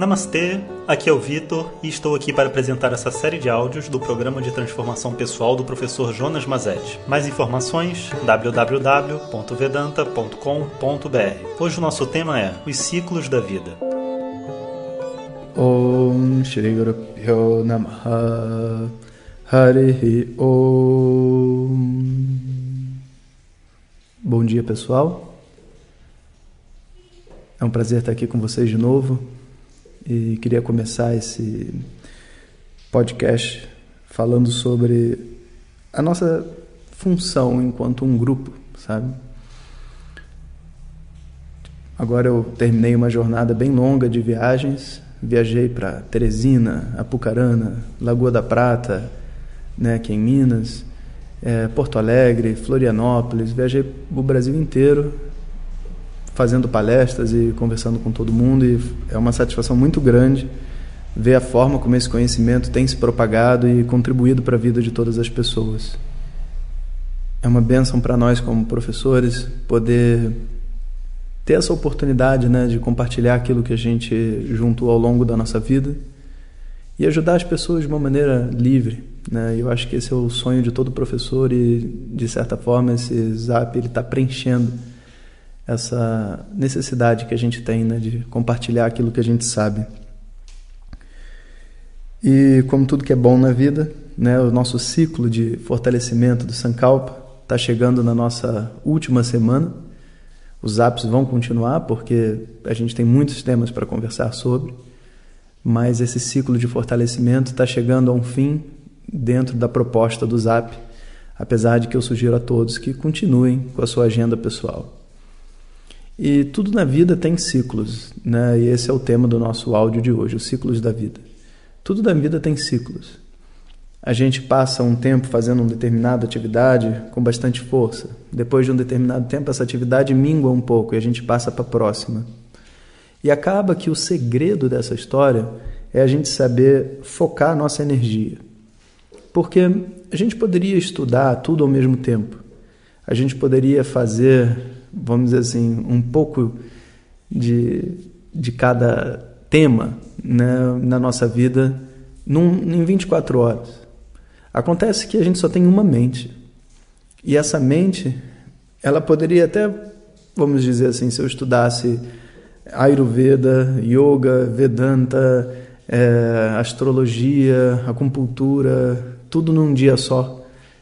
Namastê, aqui é o Vitor e estou aqui para apresentar essa série de áudios do programa de transformação pessoal do professor Jonas Mazetti. Mais informações www.vedanta.com.br. Hoje o nosso tema é os ciclos da vida. Om Shri Guru Namaha Harihi Om Bom dia pessoal, é um prazer estar aqui com vocês de novo e queria começar esse podcast falando sobre a nossa função enquanto um grupo, sabe? Agora eu terminei uma jornada bem longa de viagens. Viajei para Teresina, Apucarana, Lagoa da Prata, né, aqui em Minas, é, Porto Alegre, Florianópolis. Viajei o Brasil inteiro fazendo palestras e conversando com todo mundo e é uma satisfação muito grande ver a forma como esse conhecimento tem se propagado e contribuído para a vida de todas as pessoas. É uma benção para nós como professores poder ter essa oportunidade, né, de compartilhar aquilo que a gente juntou ao longo da nossa vida e ajudar as pessoas de uma maneira livre, né? Eu acho que esse é o sonho de todo professor e de certa forma esse Zap ele está preenchendo essa necessidade que a gente tem né, de compartilhar aquilo que a gente sabe. E como tudo que é bom na vida, né, o nosso ciclo de fortalecimento do Sankalpa está chegando na nossa última semana. Os apps vão continuar porque a gente tem muitos temas para conversar sobre, mas esse ciclo de fortalecimento está chegando a um fim dentro da proposta do Zap, apesar de que eu sugiro a todos que continuem com a sua agenda pessoal. E tudo na vida tem ciclos, né? E esse é o tema do nosso áudio de hoje, os ciclos da vida. Tudo na vida tem ciclos. A gente passa um tempo fazendo uma determinada atividade com bastante força. Depois de um determinado tempo, essa atividade mingua um pouco e a gente passa para a próxima. E acaba que o segredo dessa história é a gente saber focar a nossa energia. Porque a gente poderia estudar tudo ao mesmo tempo. A gente poderia fazer vamos dizer assim, um pouco de, de cada tema né, na nossa vida num, em 24 horas. Acontece que a gente só tem uma mente. E essa mente, ela poderia até, vamos dizer assim, se eu estudasse Ayurveda, Yoga, Vedanta, é, astrologia, acupuntura, tudo num dia só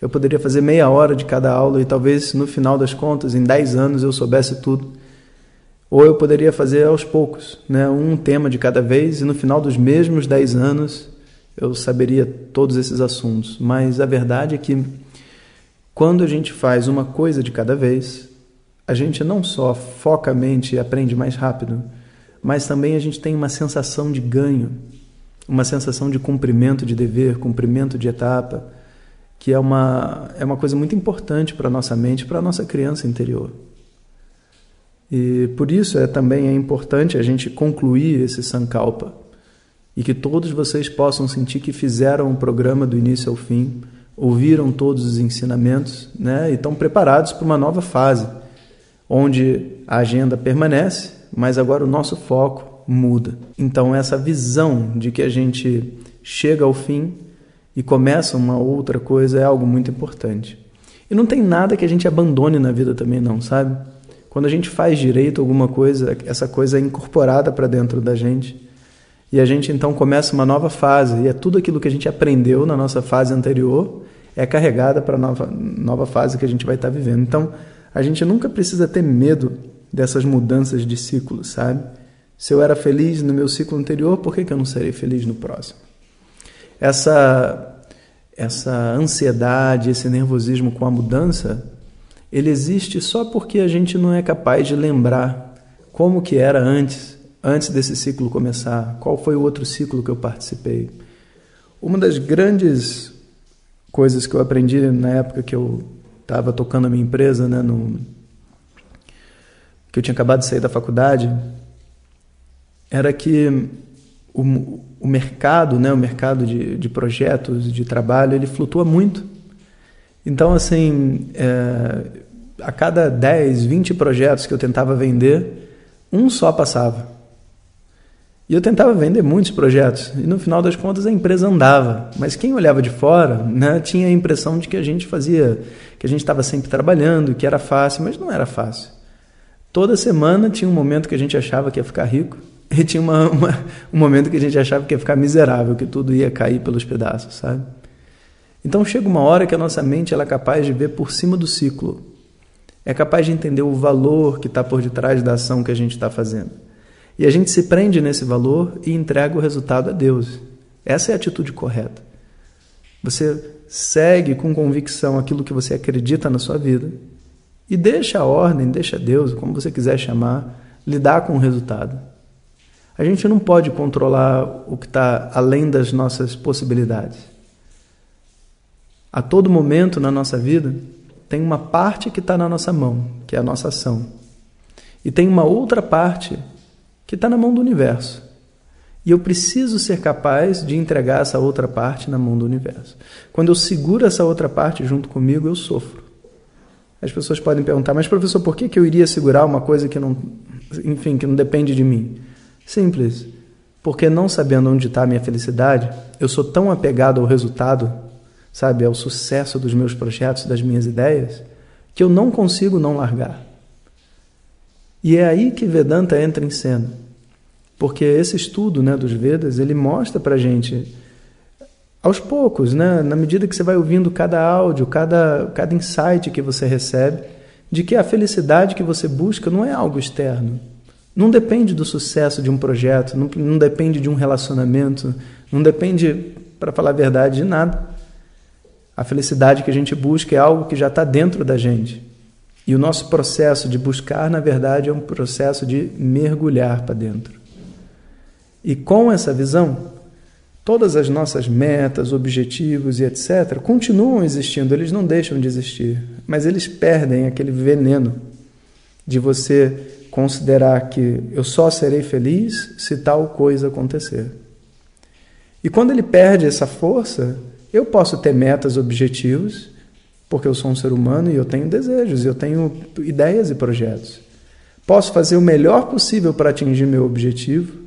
eu poderia fazer meia hora de cada aula e talvez no final das contas, em 10 anos, eu soubesse tudo. Ou eu poderia fazer aos poucos, né? um tema de cada vez, e no final dos mesmos 10 anos eu saberia todos esses assuntos. Mas a verdade é que quando a gente faz uma coisa de cada vez, a gente não só foca a mente e aprende mais rápido, mas também a gente tem uma sensação de ganho, uma sensação de cumprimento de dever, cumprimento de etapa que é uma, é uma coisa muito importante para a nossa mente, para a nossa criança interior. E por isso é também é importante a gente concluir esse Sankalpa e que todos vocês possam sentir que fizeram o programa do início ao fim, ouviram todos os ensinamentos né, e estão preparados para uma nova fase, onde a agenda permanece, mas agora o nosso foco muda. Então, essa visão de que a gente chega ao fim e começa uma outra coisa é algo muito importante. E não tem nada que a gente abandone na vida também não, sabe? Quando a gente faz direito alguma coisa, essa coisa é incorporada para dentro da gente. E a gente então começa uma nova fase, e é tudo aquilo que a gente aprendeu na nossa fase anterior é carregada para a nova, nova fase que a gente vai estar tá vivendo. Então, a gente nunca precisa ter medo dessas mudanças de ciclo, sabe? Se eu era feliz no meu ciclo anterior, por que, que eu não serei feliz no próximo? Essa essa ansiedade, esse nervosismo com a mudança, ele existe só porque a gente não é capaz de lembrar como que era antes, antes desse ciclo começar, qual foi o outro ciclo que eu participei. Uma das grandes coisas que eu aprendi na época que eu estava tocando a minha empresa, né, no, que eu tinha acabado de sair da faculdade, era que o mercado, né, o mercado de, de projetos, de trabalho, ele flutua muito. Então, assim, é, a cada 10, 20 projetos que eu tentava vender, um só passava. E eu tentava vender muitos projetos e no final das contas a empresa andava, mas quem olhava de fora né, tinha a impressão de que a gente fazia, que a gente estava sempre trabalhando, que era fácil, mas não era fácil. Toda semana tinha um momento que a gente achava que ia ficar rico e tinha uma, uma, um momento que a gente achava que ia ficar miserável, que tudo ia cair pelos pedaços, sabe? Então chega uma hora que a nossa mente ela é capaz de ver por cima do ciclo, é capaz de entender o valor que está por detrás da ação que a gente está fazendo. E a gente se prende nesse valor e entrega o resultado a Deus. Essa é a atitude correta. Você segue com convicção aquilo que você acredita na sua vida e deixa a ordem, deixa Deus, como você quiser chamar, lidar com o resultado. A gente não pode controlar o que está além das nossas possibilidades. A todo momento na nossa vida, tem uma parte que está na nossa mão, que é a nossa ação. E tem uma outra parte que está na mão do universo. E eu preciso ser capaz de entregar essa outra parte na mão do universo. Quando eu seguro essa outra parte junto comigo, eu sofro. As pessoas podem perguntar, mas professor, por que, que eu iria segurar uma coisa que não, enfim, que não depende de mim? Simples. Porque não sabendo onde está a minha felicidade, eu sou tão apegado ao resultado, sabe, ao sucesso dos meus projetos, das minhas ideias, que eu não consigo não largar. E é aí que Vedanta entra em cena. Porque esse estudo né, dos Vedas, ele mostra para gente, aos poucos, né, na medida que você vai ouvindo cada áudio, cada, cada insight que você recebe, de que a felicidade que você busca não é algo externo. Não depende do sucesso de um projeto, não, não depende de um relacionamento, não depende, para falar a verdade, de nada. A felicidade que a gente busca é algo que já está dentro da gente. E o nosso processo de buscar, na verdade, é um processo de mergulhar para dentro. E com essa visão, todas as nossas metas, objetivos e etc. continuam existindo, eles não deixam de existir, mas eles perdem aquele veneno de você considerar que eu só serei feliz se tal coisa acontecer. E quando ele perde essa força, eu posso ter metas, objetivos, porque eu sou um ser humano e eu tenho desejos, eu tenho ideias e projetos. Posso fazer o melhor possível para atingir meu objetivo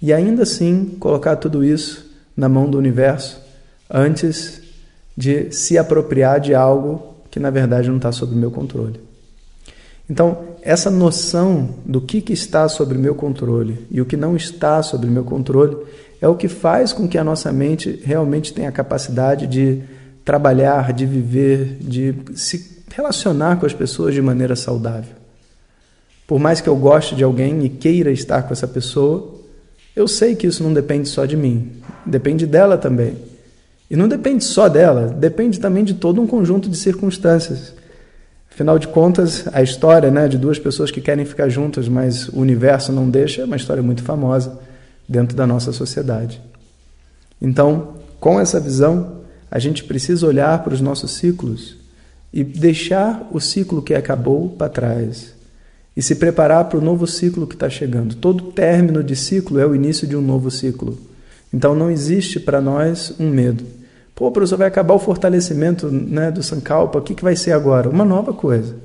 e ainda assim colocar tudo isso na mão do universo antes de se apropriar de algo que na verdade não está sob meu controle. Então, essa noção do que, que está sob meu controle e o que não está sob meu controle é o que faz com que a nossa mente realmente tenha a capacidade de trabalhar, de viver, de se relacionar com as pessoas de maneira saudável. Por mais que eu goste de alguém e queira estar com essa pessoa, eu sei que isso não depende só de mim, depende dela também. E não depende só dela, depende também de todo um conjunto de circunstâncias. Afinal de contas, a história né, de duas pessoas que querem ficar juntas, mas o universo não deixa, é uma história muito famosa dentro da nossa sociedade. Então, com essa visão, a gente precisa olhar para os nossos ciclos e deixar o ciclo que acabou para trás e se preparar para o novo ciclo que está chegando. Todo término de ciclo é o início de um novo ciclo. Então não existe para nós um medo. Pô, professor, vai acabar o fortalecimento né, do Sankalpa, o que, que vai ser agora? Uma nova coisa.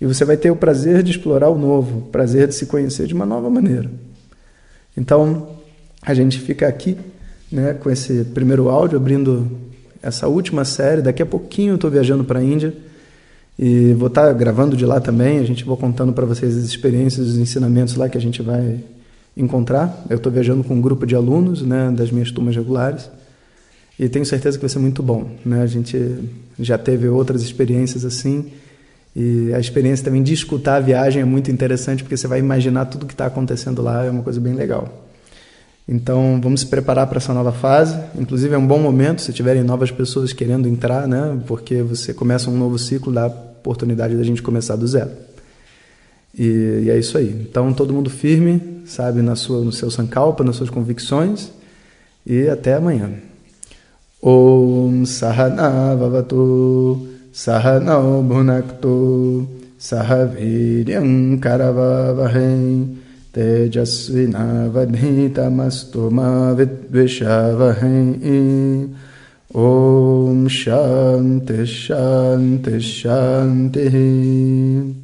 E você vai ter o prazer de explorar o novo, o prazer de se conhecer de uma nova maneira. Então, a gente fica aqui né, com esse primeiro áudio, abrindo essa última série. Daqui a pouquinho eu estou viajando para a Índia e vou estar tá gravando de lá também. A gente vai contando para vocês as experiências, os ensinamentos lá que a gente vai encontrar. Eu estou viajando com um grupo de alunos né, das minhas turmas regulares e tenho certeza que vai ser muito bom. Né? A gente já teve outras experiências assim. E a experiência também de escutar a viagem é muito interessante porque você vai imaginar tudo que está acontecendo lá, é uma coisa bem legal. Então, vamos se preparar para essa nova fase. Inclusive, é um bom momento se tiverem novas pessoas querendo entrar, né? Porque você começa um novo ciclo, dá oportunidade da gente começar do zero. E, e é isso aí. Então, todo mundo firme, sabe, na sua, no seu sankalpa, nas suas convicções. E até amanhã. ॐ सहनावतु सहनौ भुनक्तु सह वीर्यं करववहै तेजस्विनावधीतमस्तु मा विद्विषावहै। ॐ शान्तिः शान्तिः शान्तिः।